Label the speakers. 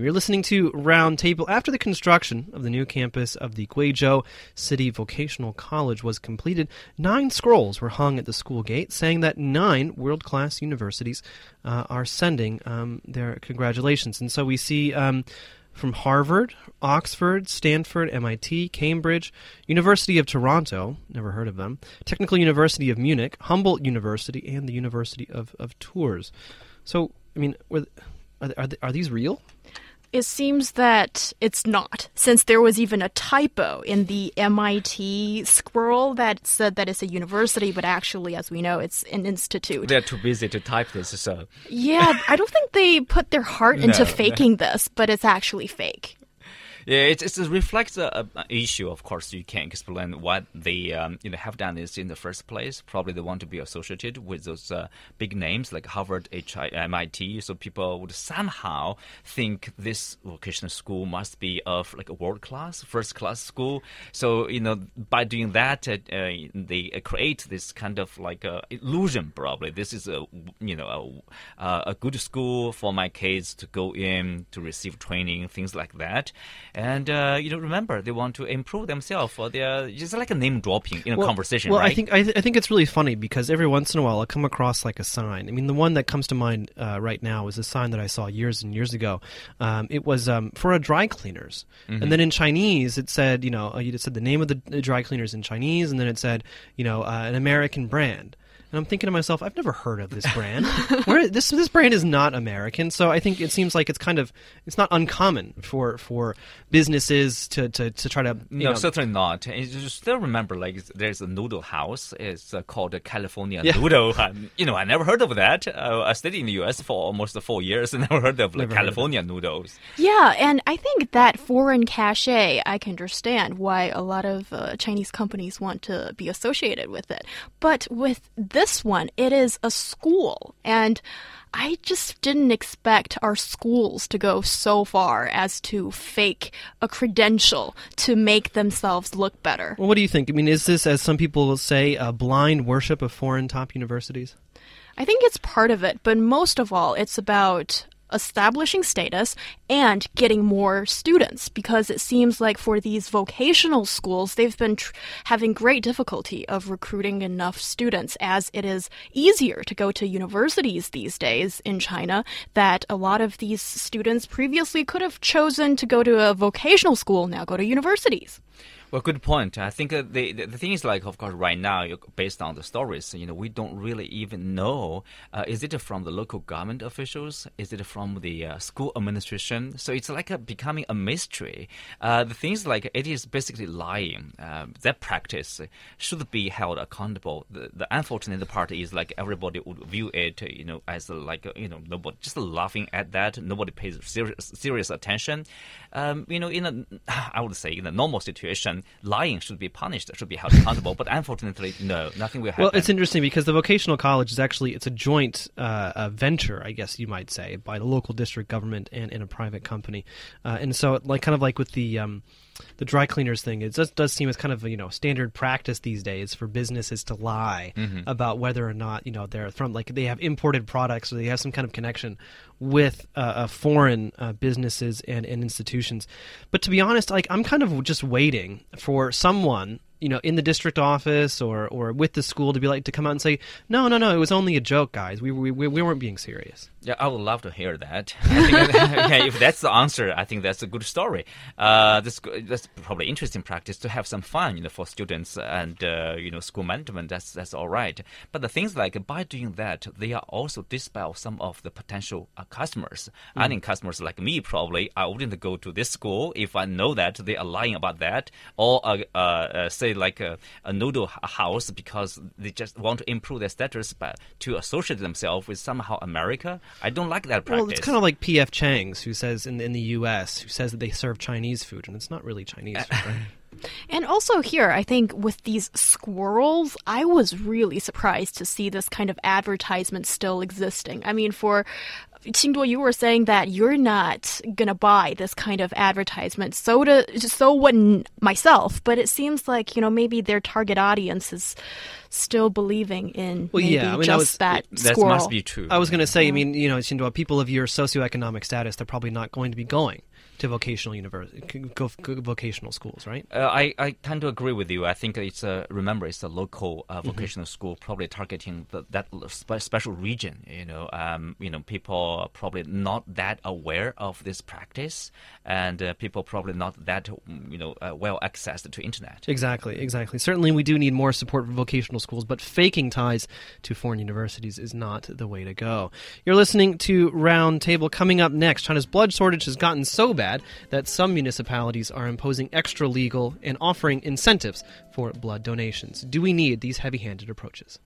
Speaker 1: You're listening to Roundtable. After the construction of the new campus of the Guizhou City Vocational College was completed, nine scrolls were hung at the school gate saying that nine world class universities uh, are sending um, their congratulations. And so we see. Um, from Harvard, Oxford, Stanford, MIT, Cambridge, University of Toronto, never heard of them, Technical University of Munich, Humboldt University, and the University of, of Tours. So, I mean, are, are, are these real?
Speaker 2: It seems that it's not, since there was even a typo in the MIT scroll that said that it's a university, but actually, as we know, it's an institute.
Speaker 3: They're too busy to type this, so.
Speaker 2: Yeah, I don't think they put their heart into no, faking no. this, but it's actually fake.
Speaker 3: Yeah, it, it reflects a, a, issue. Of course, you can't explain what they um, you know have done this in the first place. Probably they want to be associated with those uh, big names like Harvard, HI, MIT, so people would somehow think this vocational school must be of like a world class, first class school. So you know by doing that, uh, uh, they create this kind of like uh, illusion. Probably this is a you know a, a good school for my kids to go in to receive training, things like that and uh, you know remember they want to improve themselves or they're just like a name dropping in a
Speaker 1: well,
Speaker 3: conversation
Speaker 1: well
Speaker 3: right?
Speaker 1: i think I, th- I, think it's really funny because every once in a while i come across like a sign i mean the one that comes to mind uh, right now is a sign that i saw years and years ago um, it was um, for a dry cleaners mm-hmm. and then in chinese it said you know uh, it said the name of the dry cleaners in chinese and then it said you know uh, an american brand and I'm thinking to myself, I've never heard of this brand. Where this this brand is not American, so I think it seems like it's kind of it's not uncommon for for businesses to to, to try to.
Speaker 3: no,
Speaker 1: know,
Speaker 3: certainly not. You still remember, like there's a noodle house. It's uh, called a California yeah. Noodle. And, you know, I never heard of that. Uh, I studied in the U.S. for almost four years and never heard of like, California of noodles.
Speaker 2: Yeah, and I think that foreign cachet, I can understand why a lot of uh, Chinese companies want to be associated with it. But with this this one, it is a school. And I just didn't expect our schools to go so far as to fake a credential to make themselves look better.
Speaker 1: Well, what do you think? I mean, is this, as some people say, a blind worship of foreign top universities?
Speaker 2: I think it's part of it, but most of all, it's about establishing status and getting more students because it seems like for these vocational schools they've been having great difficulty of recruiting enough students as it is easier to go to universities these days in China that a lot of these students previously could have chosen to go to a vocational school now go to universities.
Speaker 3: Well, good point. I think uh, the, the, thing is like, of course, right now, based on the stories, you know, we don't really even know uh, is it from the local government officials, is it from the uh, school administration? So it's like a, becoming a mystery. Uh, the things like it is basically lying. Uh, that practice should be held accountable. The, the unfortunate part is like everybody would view it, you know, as like you know, nobody just laughing at that. Nobody pays serious serious attention. Um, you know, in a, I would say in a normal situation lying should be punished, should be held accountable. but unfortunately, no, nothing will happen.
Speaker 1: Well, it's interesting because the vocational college is actually it's a joint uh, venture, I guess you might say, by the local district government and, and a private company, uh, and so like kind of like with the. Um, the dry cleaners thing it does, does seem as kind of you know standard practice these days for businesses to lie mm-hmm. about whether or not you know they're from like they have imported products or they have some kind of connection with uh, uh, foreign uh, businesses and, and institutions but to be honest like i'm kind of just waiting for someone you know, in the district office or, or with the school to be like to come out and say, no, no, no, it was only a joke, guys. We, we, we weren't being serious.
Speaker 3: Yeah, I would love to hear that. okay, if that's the answer, I think that's a good story. Uh, this, that's probably interesting practice to have some fun, you know, for students and uh, you know school management. That's that's all right. But the things like by doing that, they are also dispel some of the potential uh, customers. Mm. I think customers like me probably I wouldn't go to this school if I know that they are lying about that or uh, uh, say like a, a noodle house because they just want to improve their status, but to associate themselves with somehow America. I don't like that practice.
Speaker 1: Well, it's kind of like P.F. Chang's, who says in in the U.S. who says that they serve Chinese food, and it's not really Chinese food. Right?
Speaker 2: And also here, I think with these squirrels, I was really surprised to see this kind of advertisement still existing. I mean, for Qingduo, you were saying that you're not gonna buy this kind of advertisement. So to so wouldn't myself, but it seems like you know maybe their target audience is still believing in
Speaker 1: Well,
Speaker 2: maybe
Speaker 1: yeah, I mean, I
Speaker 2: just
Speaker 1: was-
Speaker 2: that
Speaker 3: that
Speaker 2: squirrel.
Speaker 3: must be true.
Speaker 1: I was going to say, I mean, you know, Shindua, people of your socioeconomic status, they're probably not going to be going to vocational university, go, go vocational schools, right?
Speaker 3: Uh, I, I tend to agree with you. I think it's a remember it's a local
Speaker 1: Mm-hmm.
Speaker 3: uh, vocational school, probably targeting the, that spe- special region. You know, um, you know, people are probably not that aware of this practice, and uh, people probably not that you know uh, well accessed to internet.
Speaker 1: Exactly, exactly. Certainly, we do need more support for vocational schools, but faking ties to foreign universities is not the way to go. You're listening to Roundtable. Coming up next, China's blood shortage has gotten so bad that some municipalities are imposing extra legal and offering incentives for blood donations. Do we need these heavy handed approaches?